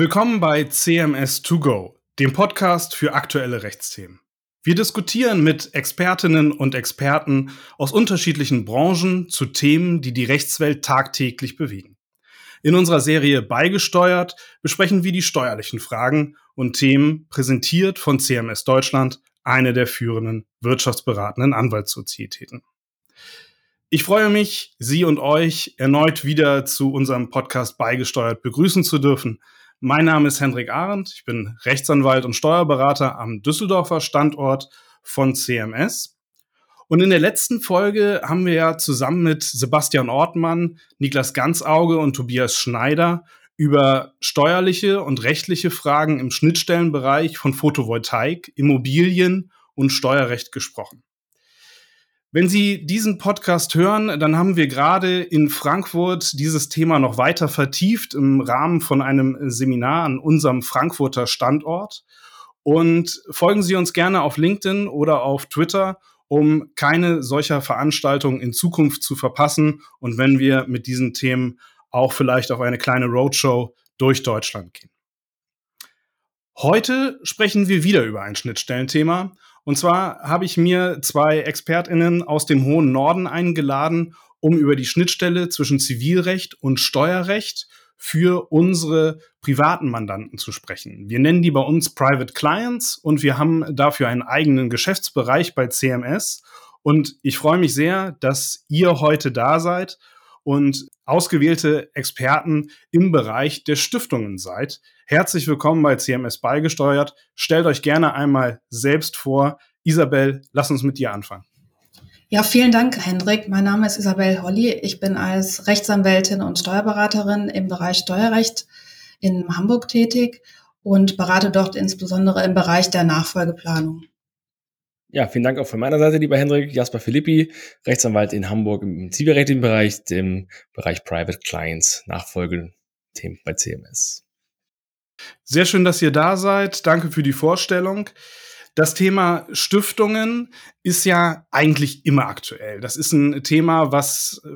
Willkommen bei CMS 2 Go, dem Podcast für aktuelle Rechtsthemen. Wir diskutieren mit Expertinnen und Experten aus unterschiedlichen Branchen zu Themen, die die Rechtswelt tagtäglich bewegen. In unserer Serie Beigesteuert besprechen wir die steuerlichen Fragen und Themen präsentiert von CMS Deutschland, eine der führenden wirtschaftsberatenden Anwaltssozietäten. Ich freue mich, Sie und euch erneut wieder zu unserem Podcast Beigesteuert begrüßen zu dürfen. Mein Name ist Hendrik Arendt, ich bin Rechtsanwalt und Steuerberater am Düsseldorfer Standort von CMS. Und in der letzten Folge haben wir ja zusammen mit Sebastian Ortmann, Niklas Ganzauge und Tobias Schneider über steuerliche und rechtliche Fragen im Schnittstellenbereich von Photovoltaik, Immobilien und Steuerrecht gesprochen. Wenn Sie diesen Podcast hören, dann haben wir gerade in Frankfurt dieses Thema noch weiter vertieft im Rahmen von einem Seminar an unserem Frankfurter Standort. Und folgen Sie uns gerne auf LinkedIn oder auf Twitter, um keine solcher Veranstaltungen in Zukunft zu verpassen und wenn wir mit diesen Themen auch vielleicht auf eine kleine Roadshow durch Deutschland gehen. Heute sprechen wir wieder über ein Schnittstellenthema und zwar habe ich mir zwei ExpertInnen aus dem hohen Norden eingeladen, um über die Schnittstelle zwischen Zivilrecht und Steuerrecht für unsere privaten Mandanten zu sprechen. Wir nennen die bei uns Private Clients und wir haben dafür einen eigenen Geschäftsbereich bei CMS. Und ich freue mich sehr, dass ihr heute da seid und ausgewählte Experten im Bereich der Stiftungen seid. Herzlich willkommen bei CMS beigesteuert. Stellt euch gerne einmal selbst vor. Isabel, lass uns mit dir anfangen. Ja, vielen Dank, Hendrik. Mein Name ist Isabel Holly. Ich bin als Rechtsanwältin und Steuerberaterin im Bereich Steuerrecht in Hamburg tätig und berate dort insbesondere im Bereich der Nachfolgeplanung. Ja, vielen Dank auch von meiner Seite, lieber Hendrik. Jasper Philippi, Rechtsanwalt in Hamburg im zivilrechtlichen Bereich, dem Bereich Private Clients, Nachfolgethemen bei CMS. Sehr schön, dass ihr da seid. Danke für die Vorstellung. Das Thema Stiftungen ist ja eigentlich immer aktuell. Das ist ein Thema, was äh,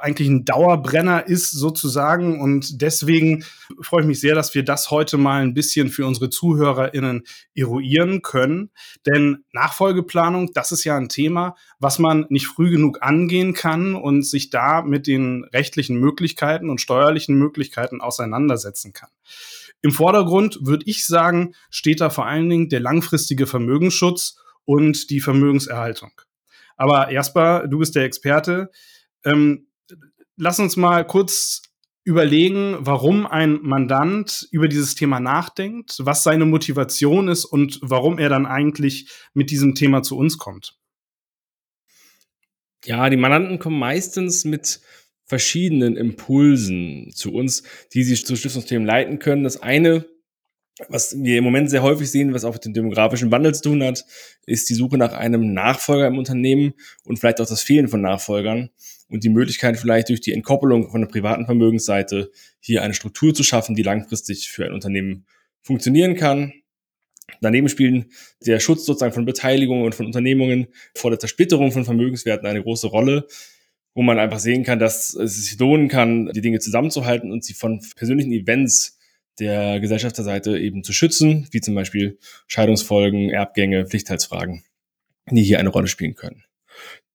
eigentlich ein Dauerbrenner ist sozusagen. Und deswegen freue ich mich sehr, dass wir das heute mal ein bisschen für unsere ZuhörerInnen eruieren können. Denn Nachfolgeplanung, das ist ja ein Thema, was man nicht früh genug angehen kann und sich da mit den rechtlichen Möglichkeiten und steuerlichen Möglichkeiten auseinandersetzen kann. Im Vordergrund würde ich sagen, steht da vor allen Dingen der langfristige Vermögensschutz und die Vermögenserhaltung. Aber Jasper, du bist der Experte. Ähm, lass uns mal kurz überlegen, warum ein Mandant über dieses Thema nachdenkt, was seine Motivation ist und warum er dann eigentlich mit diesem Thema zu uns kommt. Ja, die Mandanten kommen meistens mit verschiedenen Impulsen zu uns, die sie zu Stiftungsthemen leiten können. Das eine, was wir im Moment sehr häufig sehen, was auch mit dem demografischen Wandel zu tun hat, ist die Suche nach einem Nachfolger im Unternehmen und vielleicht auch das Fehlen von Nachfolgern und die Möglichkeit vielleicht durch die Entkoppelung von der privaten Vermögensseite hier eine Struktur zu schaffen, die langfristig für ein Unternehmen funktionieren kann. Daneben spielen der Schutz sozusagen von Beteiligungen und von Unternehmungen vor der Zersplitterung von Vermögenswerten eine große Rolle wo man einfach sehen kann, dass es sich lohnen kann, die Dinge zusammenzuhalten und sie von persönlichen Events der Gesellschafterseite eben zu schützen, wie zum Beispiel Scheidungsfolgen, Erbgänge, Pflichtteilsfragen, die hier eine Rolle spielen können.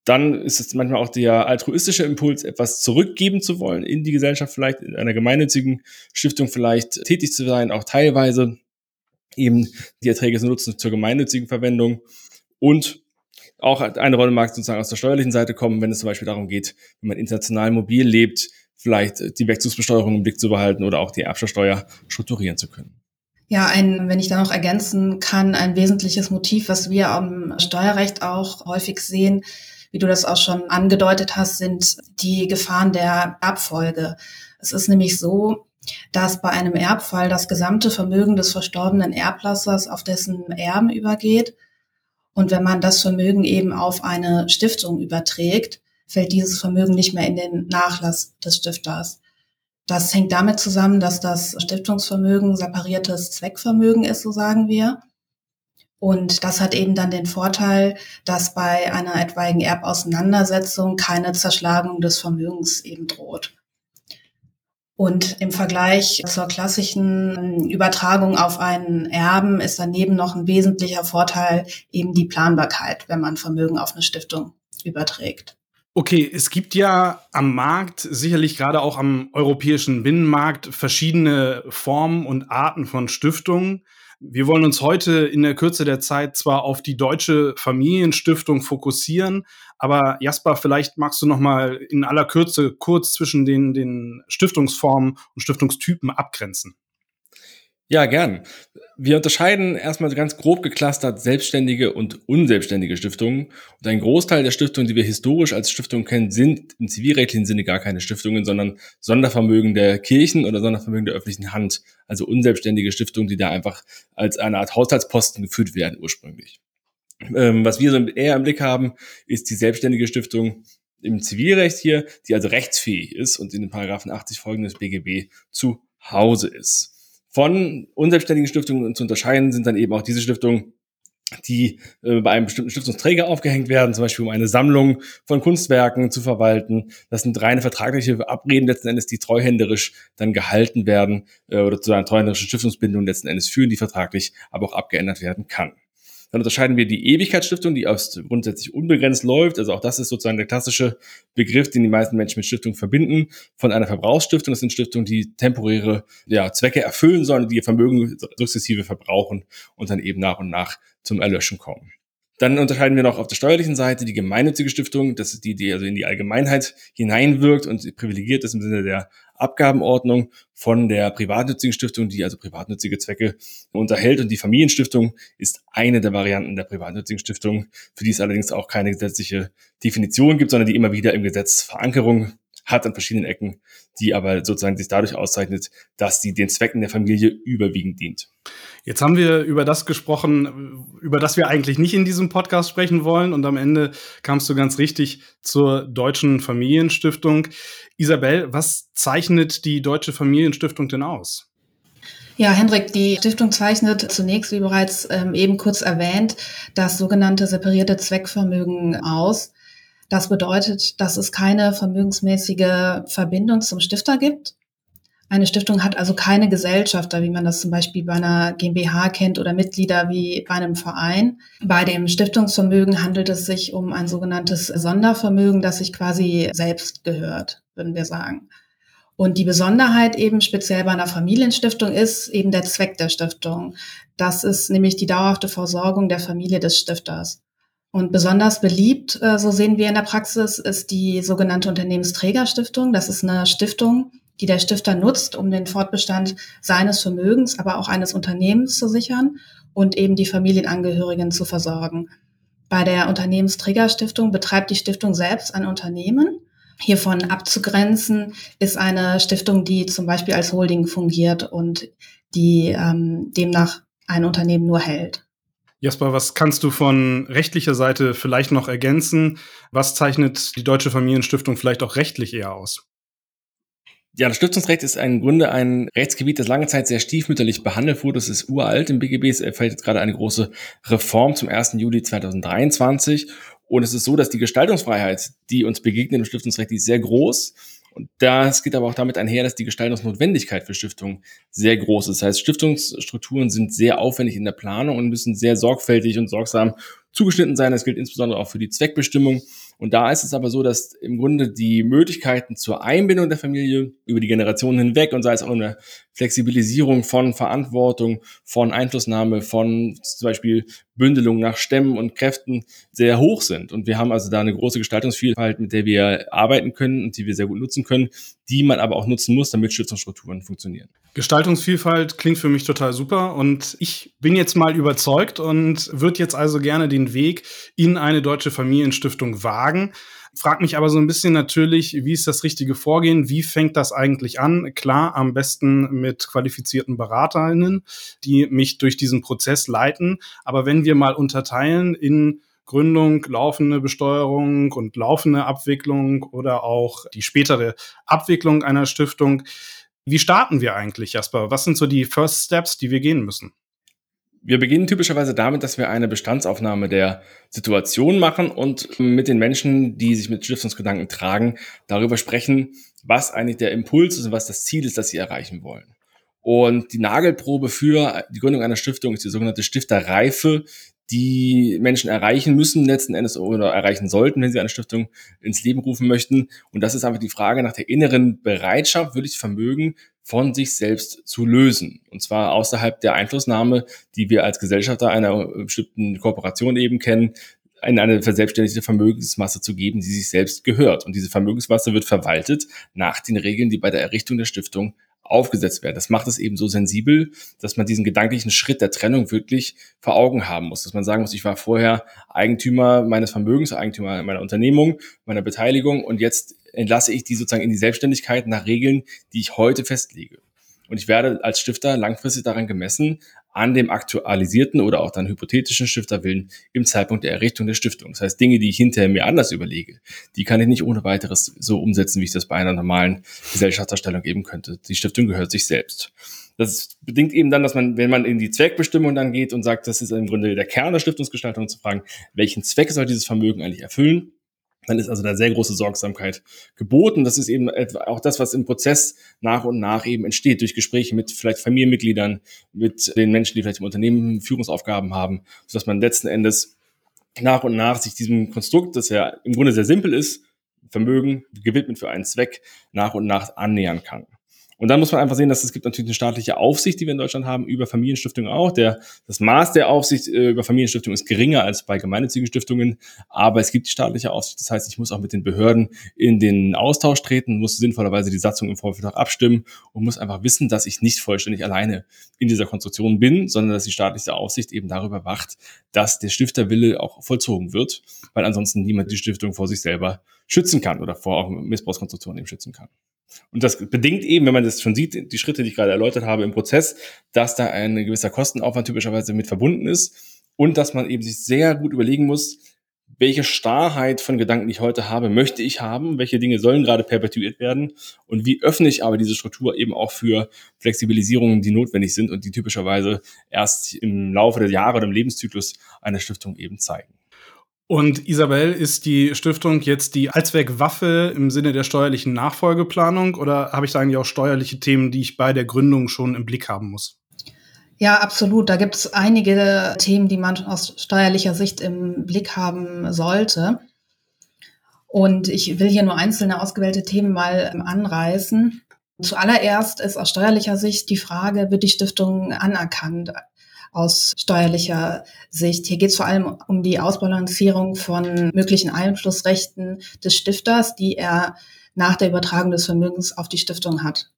Dann ist es manchmal auch der altruistische Impuls, etwas zurückgeben zu wollen in die Gesellschaft, vielleicht in einer gemeinnützigen Stiftung vielleicht tätig zu sein, auch teilweise eben die Erträge zu nutzen zur gemeinnützigen Verwendung. Und auch eine Rolle mag sozusagen aus der steuerlichen Seite kommen, wenn es zum Beispiel darum geht, wenn man international mobil lebt, vielleicht die Wegzugsbesteuerung im Blick zu behalten oder auch die Erbschaftssteuer strukturieren zu können. Ja, ein, wenn ich da noch ergänzen kann, ein wesentliches Motiv, was wir am Steuerrecht auch häufig sehen, wie du das auch schon angedeutet hast, sind die Gefahren der Erbfolge. Es ist nämlich so, dass bei einem Erbfall das gesamte Vermögen des verstorbenen Erblassers auf dessen Erben übergeht und wenn man das Vermögen eben auf eine Stiftung überträgt, fällt dieses Vermögen nicht mehr in den Nachlass des Stifters. Das hängt damit zusammen, dass das Stiftungsvermögen separiertes Zweckvermögen ist, so sagen wir. Und das hat eben dann den Vorteil, dass bei einer etwaigen Erbauseinandersetzung keine Zerschlagung des Vermögens eben droht. Und im Vergleich zur klassischen Übertragung auf einen Erben ist daneben noch ein wesentlicher Vorteil eben die Planbarkeit, wenn man Vermögen auf eine Stiftung überträgt. Okay, es gibt ja am Markt, sicherlich gerade auch am europäischen Binnenmarkt, verschiedene Formen und Arten von Stiftungen. Wir wollen uns heute in der Kürze der Zeit zwar auf die deutsche Familienstiftung fokussieren, aber Jasper, vielleicht magst du noch mal in aller Kürze kurz zwischen den, den Stiftungsformen und Stiftungstypen abgrenzen. Ja, gern. Wir unterscheiden erstmal ganz grob geklustert selbstständige und unselbstständige Stiftungen. Und ein Großteil der Stiftungen, die wir historisch als Stiftungen kennen, sind im zivilrechtlichen Sinne gar keine Stiftungen, sondern Sondervermögen der Kirchen oder Sondervermögen der öffentlichen Hand. Also unselbstständige Stiftungen, die da einfach als eine Art Haushaltsposten geführt werden ursprünglich. Ähm, was wir so eher im Blick haben, ist die selbstständige Stiftung im Zivilrecht hier, die also rechtsfähig ist und in den Paragraphen 80 folgendes BGB zu Hause ist. Von unselbstständigen Stiftungen zu unterscheiden sind dann eben auch diese Stiftungen, die äh, bei einem bestimmten Stiftungsträger aufgehängt werden, zum Beispiel um eine Sammlung von Kunstwerken zu verwalten. Das sind reine vertragliche Abreden letzten Endes, die treuhänderisch dann gehalten werden äh, oder zu einer treuhänderischen Stiftungsbindung letzten Endes führen, die vertraglich aber auch abgeändert werden kann. Dann unterscheiden wir die Ewigkeitsstiftung, die aus grundsätzlich unbegrenzt läuft. Also auch das ist sozusagen der klassische Begriff, den die meisten Menschen mit Stiftung verbinden. Von einer Verbrauchsstiftung, das sind Stiftungen, die temporäre ja, Zwecke erfüllen sollen, die ihr Vermögen sukzessive verbrauchen und dann eben nach und nach zum Erlöschen kommen. Dann unterscheiden wir noch auf der steuerlichen Seite die gemeinnützige Stiftung, das ist die, die also in die Allgemeinheit hineinwirkt und privilegiert ist im Sinne der Abgabenordnung von der privatnützigen Stiftung, die also privatnützige Zwecke unterhält. Und die Familienstiftung ist eine der Varianten der privatnützigen Stiftung, für die es allerdings auch keine gesetzliche Definition gibt, sondern die immer wieder im Gesetz Verankerung hat an verschiedenen Ecken, die aber sozusagen sich dadurch auszeichnet, dass sie den Zwecken der Familie überwiegend dient. Jetzt haben wir über das gesprochen, über das wir eigentlich nicht in diesem Podcast sprechen wollen. Und am Ende kamst du ganz richtig zur Deutschen Familienstiftung. Isabel, was zeichnet die Deutsche Familienstiftung denn aus? Ja, Hendrik, die Stiftung zeichnet zunächst, wie bereits ähm, eben kurz erwähnt, das sogenannte separierte Zweckvermögen aus. Das bedeutet, dass es keine vermögensmäßige Verbindung zum Stifter gibt. Eine Stiftung hat also keine Gesellschafter, wie man das zum Beispiel bei einer GmbH kennt oder Mitglieder wie bei einem Verein. Bei dem Stiftungsvermögen handelt es sich um ein sogenanntes Sondervermögen, das sich quasi selbst gehört, würden wir sagen. Und die Besonderheit eben speziell bei einer Familienstiftung ist eben der Zweck der Stiftung. Das ist nämlich die dauerhafte Versorgung der Familie des Stifters. Und besonders beliebt, äh, so sehen wir in der Praxis, ist die sogenannte Unternehmensträgerstiftung. Das ist eine Stiftung, die der Stifter nutzt, um den Fortbestand seines Vermögens, aber auch eines Unternehmens zu sichern und eben die Familienangehörigen zu versorgen. Bei der Unternehmensträgerstiftung betreibt die Stiftung selbst ein Unternehmen. Hiervon abzugrenzen ist eine Stiftung, die zum Beispiel als Holding fungiert und die ähm, demnach ein Unternehmen nur hält. Jasper, was kannst du von rechtlicher Seite vielleicht noch ergänzen? Was zeichnet die Deutsche Familienstiftung vielleicht auch rechtlich eher aus? Ja, das Stiftungsrecht ist im Grunde ein Rechtsgebiet, das lange Zeit sehr stiefmütterlich behandelt wurde. Das ist uralt im BGB. Es erfällt jetzt gerade eine große Reform zum 1. Juli 2023. Und es ist so, dass die Gestaltungsfreiheit, die uns begegnet im Stiftungsrecht, die ist sehr groß. Und das geht aber auch damit einher, dass die Gestaltungsnotwendigkeit für Stiftungen sehr groß ist. Das heißt, Stiftungsstrukturen sind sehr aufwendig in der Planung und müssen sehr sorgfältig und sorgsam zugeschnitten sein. Das gilt insbesondere auch für die Zweckbestimmung. Und da ist es aber so, dass im Grunde die Möglichkeiten zur Einbindung der Familie über die Generationen hinweg und sei es auch eine Flexibilisierung von Verantwortung, von Einflussnahme, von zum Beispiel Bündelung nach Stämmen und Kräften sehr hoch sind. Und wir haben also da eine große Gestaltungsvielfalt, mit der wir arbeiten können und die wir sehr gut nutzen können, die man aber auch nutzen muss, damit Stiftungsstrukturen funktionieren. Gestaltungsvielfalt klingt für mich total super und ich bin jetzt mal überzeugt und würde jetzt also gerne den Weg in eine deutsche Familienstiftung wagen. Frag mich aber so ein bisschen natürlich, wie ist das richtige Vorgehen? Wie fängt das eigentlich an? Klar, am besten mit qualifizierten Beraterinnen, die mich durch diesen Prozess leiten. Aber wenn wir mal unterteilen in Gründung, laufende Besteuerung und laufende Abwicklung oder auch die spätere Abwicklung einer Stiftung. Wie starten wir eigentlich, Jasper? Was sind so die First Steps, die wir gehen müssen? Wir beginnen typischerweise damit, dass wir eine Bestandsaufnahme der Situation machen und mit den Menschen, die sich mit Stiftungsgedanken tragen, darüber sprechen, was eigentlich der Impuls ist und was das Ziel ist, das sie erreichen wollen. Und die Nagelprobe für die Gründung einer Stiftung ist die sogenannte Stifterreife, die Menschen erreichen müssen, letzten Endes oder erreichen sollten, wenn sie eine Stiftung ins Leben rufen möchten. Und das ist einfach die Frage nach der inneren Bereitschaft, wirklich Vermögen von sich selbst zu lösen. Und zwar außerhalb der Einflussnahme, die wir als Gesellschafter einer bestimmten Kooperation eben kennen, in eine verselbstständigte Vermögensmasse zu geben, die sich selbst gehört. Und diese Vermögensmasse wird verwaltet nach den Regeln, die bei der Errichtung der Stiftung aufgesetzt werden. Das macht es eben so sensibel, dass man diesen gedanklichen Schritt der Trennung wirklich vor Augen haben muss. Dass man sagen muss, ich war vorher Eigentümer meines Vermögens, Eigentümer meiner Unternehmung, meiner Beteiligung und jetzt entlasse ich die sozusagen in die Selbstständigkeit nach Regeln, die ich heute festlege. Und ich werde als Stifter langfristig daran gemessen, an dem aktualisierten oder auch dann hypothetischen Stifterwillen im Zeitpunkt der Errichtung der Stiftung. Das heißt, Dinge, die ich hinterher mir anders überlege, die kann ich nicht ohne weiteres so umsetzen, wie ich das bei einer normalen Gesellschafterstellung geben könnte. Die Stiftung gehört sich selbst. Das bedingt eben dann, dass man, wenn man in die Zweckbestimmung dann geht und sagt, das ist im Grunde der Kern der Stiftungsgestaltung zu fragen, welchen Zweck soll dieses Vermögen eigentlich erfüllen? Dann ist also da sehr große Sorgsamkeit geboten. Das ist eben auch das, was im Prozess nach und nach eben entsteht, durch Gespräche mit vielleicht Familienmitgliedern, mit den Menschen, die vielleicht im Unternehmen Führungsaufgaben haben, sodass man letzten Endes nach und nach sich diesem Konstrukt, das ja im Grunde sehr simpel ist, Vermögen gewidmet für einen Zweck, nach und nach annähern kann. Und dann muss man einfach sehen, dass es gibt natürlich eine staatliche Aufsicht, die wir in Deutschland haben, über Familienstiftungen auch. Der, das Maß der Aufsicht äh, über Familienstiftungen ist geringer als bei gemeinnützigen Stiftungen, aber es gibt die staatliche Aufsicht. Das heißt, ich muss auch mit den Behörden in den Austausch treten, muss sinnvollerweise die Satzung im Vorfeld abstimmen und muss einfach wissen, dass ich nicht vollständig alleine in dieser Konstruktion bin, sondern dass die staatliche Aufsicht eben darüber wacht, dass der Stifterwille auch vollzogen wird, weil ansonsten niemand die Stiftung vor sich selber schützen kann oder vor auch Missbrauchskonstruktionen eben schützen kann. Und das bedingt eben, wenn man das schon sieht, die Schritte, die ich gerade erläutert habe im Prozess, dass da ein gewisser Kostenaufwand typischerweise mit verbunden ist und dass man eben sich sehr gut überlegen muss, welche Starrheit von Gedanken, ich heute habe, möchte ich haben, welche Dinge sollen gerade perpetuiert werden und wie öffne ich aber diese Struktur eben auch für Flexibilisierungen, die notwendig sind und die typischerweise erst im Laufe der Jahre oder im Lebenszyklus einer Stiftung eben zeigen. Und Isabel, ist die Stiftung jetzt die Allzweckwaffe im Sinne der steuerlichen Nachfolgeplanung oder habe ich da eigentlich auch steuerliche Themen, die ich bei der Gründung schon im Blick haben muss? Ja, absolut. Da gibt es einige Themen, die man aus steuerlicher Sicht im Blick haben sollte. Und ich will hier nur einzelne ausgewählte Themen mal anreißen. Zuallererst ist aus steuerlicher Sicht die Frage, wird die Stiftung anerkannt? Aus steuerlicher Sicht. Hier geht es vor allem um die Ausbalancierung von möglichen Einflussrechten des Stifters, die er nach der Übertragung des Vermögens auf die Stiftung hat.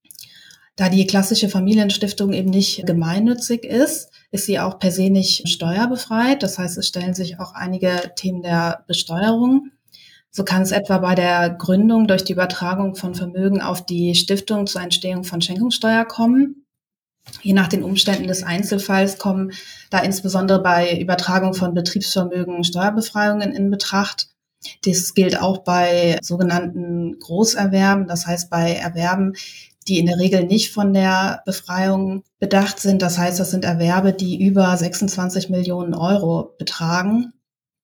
Da die klassische Familienstiftung eben nicht gemeinnützig ist, ist sie auch per se nicht steuerbefreit. Das heißt, es stellen sich auch einige Themen der Besteuerung. So kann es etwa bei der Gründung durch die Übertragung von Vermögen auf die Stiftung zur Entstehung von Schenkungssteuer kommen. Je nach den Umständen des Einzelfalls kommen da insbesondere bei Übertragung von Betriebsvermögen Steuerbefreiungen in Betracht. Das gilt auch bei sogenannten Großerwerben, das heißt bei Erwerben, die in der Regel nicht von der Befreiung bedacht sind. Das heißt, das sind Erwerbe, die über 26 Millionen Euro betragen.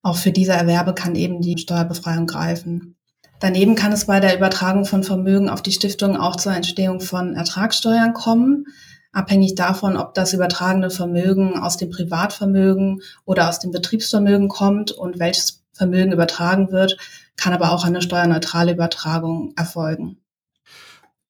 Auch für diese Erwerbe kann eben die Steuerbefreiung greifen. Daneben kann es bei der Übertragung von Vermögen auf die Stiftung auch zur Entstehung von Ertragssteuern kommen abhängig davon, ob das übertragene Vermögen aus dem Privatvermögen oder aus dem Betriebsvermögen kommt und welches Vermögen übertragen wird, kann aber auch eine steuerneutrale Übertragung erfolgen.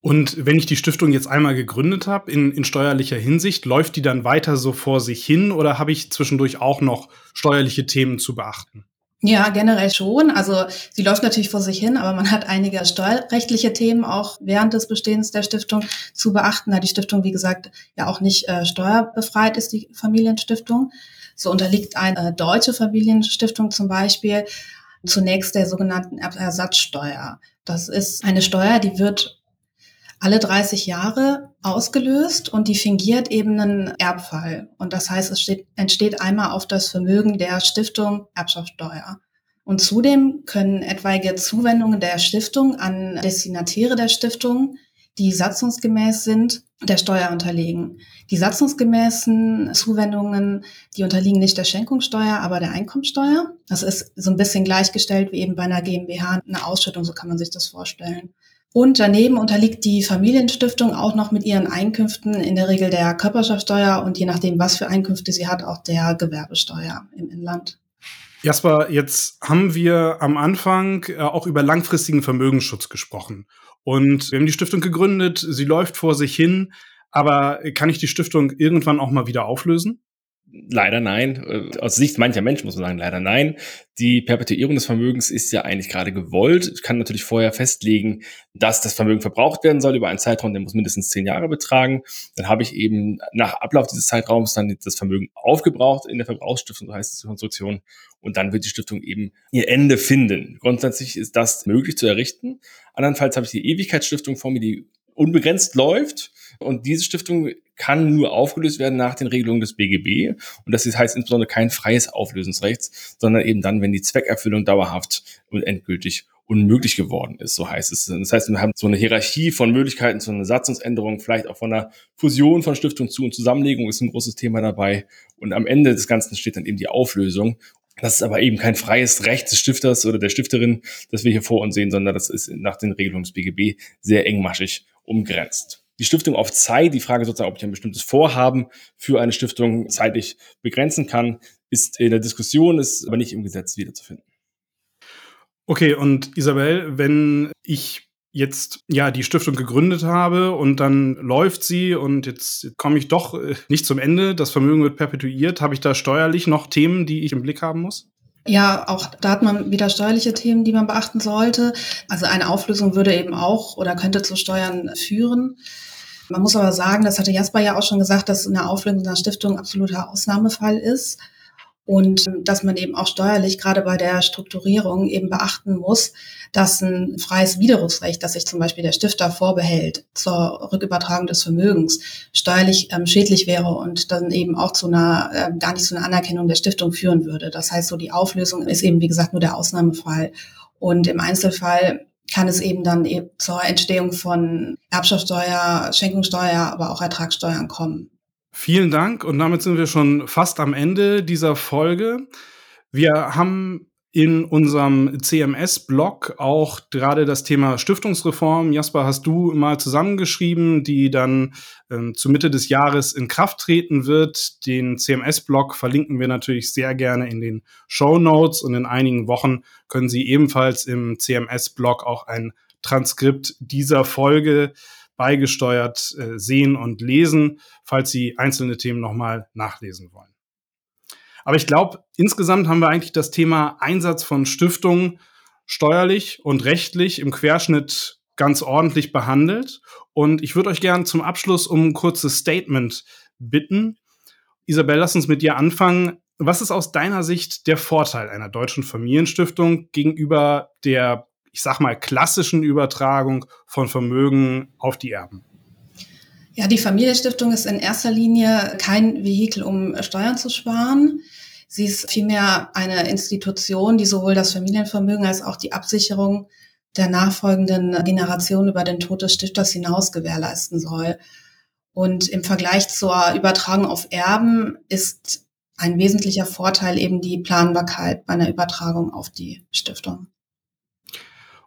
Und wenn ich die Stiftung jetzt einmal gegründet habe, in, in steuerlicher Hinsicht, läuft die dann weiter so vor sich hin oder habe ich zwischendurch auch noch steuerliche Themen zu beachten? Ja, generell schon. Also sie läuft natürlich vor sich hin, aber man hat einige steuerrechtliche Themen auch während des Bestehens der Stiftung zu beachten, da die Stiftung, wie gesagt, ja auch nicht äh, steuerbefreit ist, die Familienstiftung. So unterliegt eine deutsche Familienstiftung zum Beispiel zunächst der sogenannten Ersatzsteuer. Das ist eine Steuer, die wird alle 30 Jahre ausgelöst und die fingiert eben einen Erbfall. Und das heißt, es steht, entsteht einmal auf das Vermögen der Stiftung Erbschaftssteuer. Und zudem können etwaige Zuwendungen der Stiftung an Destinatiere der Stiftung die satzungsgemäß sind, der Steuer unterliegen. Die satzungsgemäßen Zuwendungen, die unterliegen nicht der Schenkungssteuer, aber der Einkommensteuer. Das ist so ein bisschen gleichgestellt wie eben bei einer GmbH, eine Ausschüttung, so kann man sich das vorstellen. Und daneben unterliegt die Familienstiftung auch noch mit ihren Einkünften in der Regel der Körperschaftssteuer und je nachdem, was für Einkünfte sie hat, auch der Gewerbesteuer im Inland. Jasper, jetzt haben wir am Anfang äh, auch über langfristigen Vermögensschutz gesprochen. Und wir haben die Stiftung gegründet, sie läuft vor sich hin, aber kann ich die Stiftung irgendwann auch mal wieder auflösen? Leider nein. Äh, aus Sicht mancher Menschen muss man sagen, leider nein. Die Perpetuierung des Vermögens ist ja eigentlich gerade gewollt. Ich kann natürlich vorher festlegen, dass das Vermögen verbraucht werden soll über einen Zeitraum, der muss mindestens zehn Jahre betragen. Dann habe ich eben nach Ablauf dieses Zeitraums dann das Vermögen aufgebraucht in der Verbrauchsstiftung, so heißt es die Konstruktion. Und dann wird die Stiftung eben ihr Ende finden. Grundsätzlich ist das möglich zu errichten. Andernfalls habe ich die Ewigkeitsstiftung vor mir, die unbegrenzt läuft. Und diese Stiftung kann nur aufgelöst werden nach den Regelungen des BGB. Und das heißt insbesondere kein freies Auflösungsrecht, sondern eben dann, wenn die Zweckerfüllung dauerhaft und endgültig unmöglich geworden ist, so heißt es. Das heißt, wir haben so eine Hierarchie von Möglichkeiten zu einer Satzungsänderung, vielleicht auch von einer Fusion von Stiftung zu und Zusammenlegung ist ein großes Thema dabei. Und am Ende des Ganzen steht dann eben die Auflösung. Das ist aber eben kein freies Recht des Stifters oder der Stifterin, das wir hier vor uns sehen, sondern das ist nach den Regelungen des BGB sehr engmaschig umgrenzt die Stiftung auf Zeit, die Frage sozusagen, ob ich ein bestimmtes Vorhaben für eine Stiftung zeitlich begrenzen kann, ist in der Diskussion, ist aber nicht im Gesetz wiederzufinden. Okay, und Isabel, wenn ich jetzt ja die Stiftung gegründet habe und dann läuft sie und jetzt komme ich doch äh, nicht zum Ende, das Vermögen wird perpetuiert, habe ich da steuerlich noch Themen, die ich im Blick haben muss? Ja, auch da hat man wieder steuerliche Themen, die man beachten sollte. Also eine Auflösung würde eben auch oder könnte zu Steuern führen. Man muss aber sagen, das hatte Jasper ja auch schon gesagt, dass eine Auflösung einer Stiftung absoluter Ausnahmefall ist und dass man eben auch steuerlich gerade bei der Strukturierung eben beachten muss, dass ein freies Widerrufsrecht, das sich zum Beispiel der Stifter vorbehält zur Rückübertragung des Vermögens, steuerlich ähm, schädlich wäre und dann eben auch zu einer äh, gar nicht zu einer Anerkennung der Stiftung führen würde. Das heißt, so die Auflösung ist eben wie gesagt nur der Ausnahmefall und im Einzelfall kann es eben dann eben zur Entstehung von Erbschaftssteuer, Schenkungssteuer, aber auch Ertragssteuern kommen. Vielen Dank und damit sind wir schon fast am Ende dieser Folge. Wir haben in unserem CMS-Blog auch gerade das Thema Stiftungsreform. Jasper, hast du mal zusammengeschrieben, die dann ähm, zu Mitte des Jahres in Kraft treten wird. Den CMS-Blog verlinken wir natürlich sehr gerne in den Show Notes und in einigen Wochen können Sie ebenfalls im CMS-Blog auch ein Transkript dieser Folge beigesteuert äh, sehen und lesen, falls Sie einzelne Themen nochmal nachlesen wollen. Aber ich glaube, insgesamt haben wir eigentlich das Thema Einsatz von Stiftungen steuerlich und rechtlich im Querschnitt ganz ordentlich behandelt. Und ich würde euch gerne zum Abschluss um ein kurzes Statement bitten. Isabel, lass uns mit dir anfangen. Was ist aus deiner Sicht der Vorteil einer deutschen Familienstiftung gegenüber der, ich sag mal, klassischen Übertragung von Vermögen auf die Erben? Ja, die Familienstiftung ist in erster Linie kein Vehikel, um Steuern zu sparen. Sie ist vielmehr eine Institution, die sowohl das Familienvermögen als auch die Absicherung der nachfolgenden Generation über den Tod des Stifters hinaus gewährleisten soll. Und im Vergleich zur Übertragung auf Erben ist ein wesentlicher Vorteil eben die Planbarkeit bei einer Übertragung auf die Stiftung.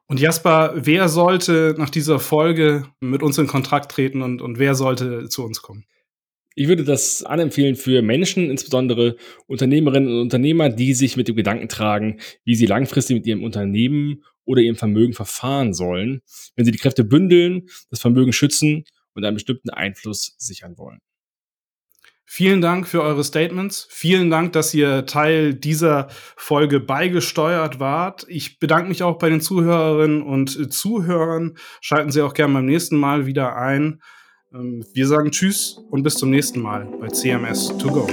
Und Jasper, wer sollte nach dieser Folge mit uns in Kontakt treten und, und wer sollte zu uns kommen? Ich würde das anempfehlen für Menschen, insbesondere Unternehmerinnen und Unternehmer, die sich mit dem Gedanken tragen, wie sie langfristig mit ihrem Unternehmen oder ihrem Vermögen verfahren sollen, wenn sie die Kräfte bündeln, das Vermögen schützen und einen bestimmten Einfluss sichern wollen. Vielen Dank für eure Statements. Vielen Dank, dass ihr Teil dieser Folge beigesteuert wart. Ich bedanke mich auch bei den Zuhörerinnen und Zuhörern. Schalten Sie auch gerne beim nächsten Mal wieder ein. Ähm, wir sagen Tschüss und bis zum nächsten Mal bei CMS 2 Go.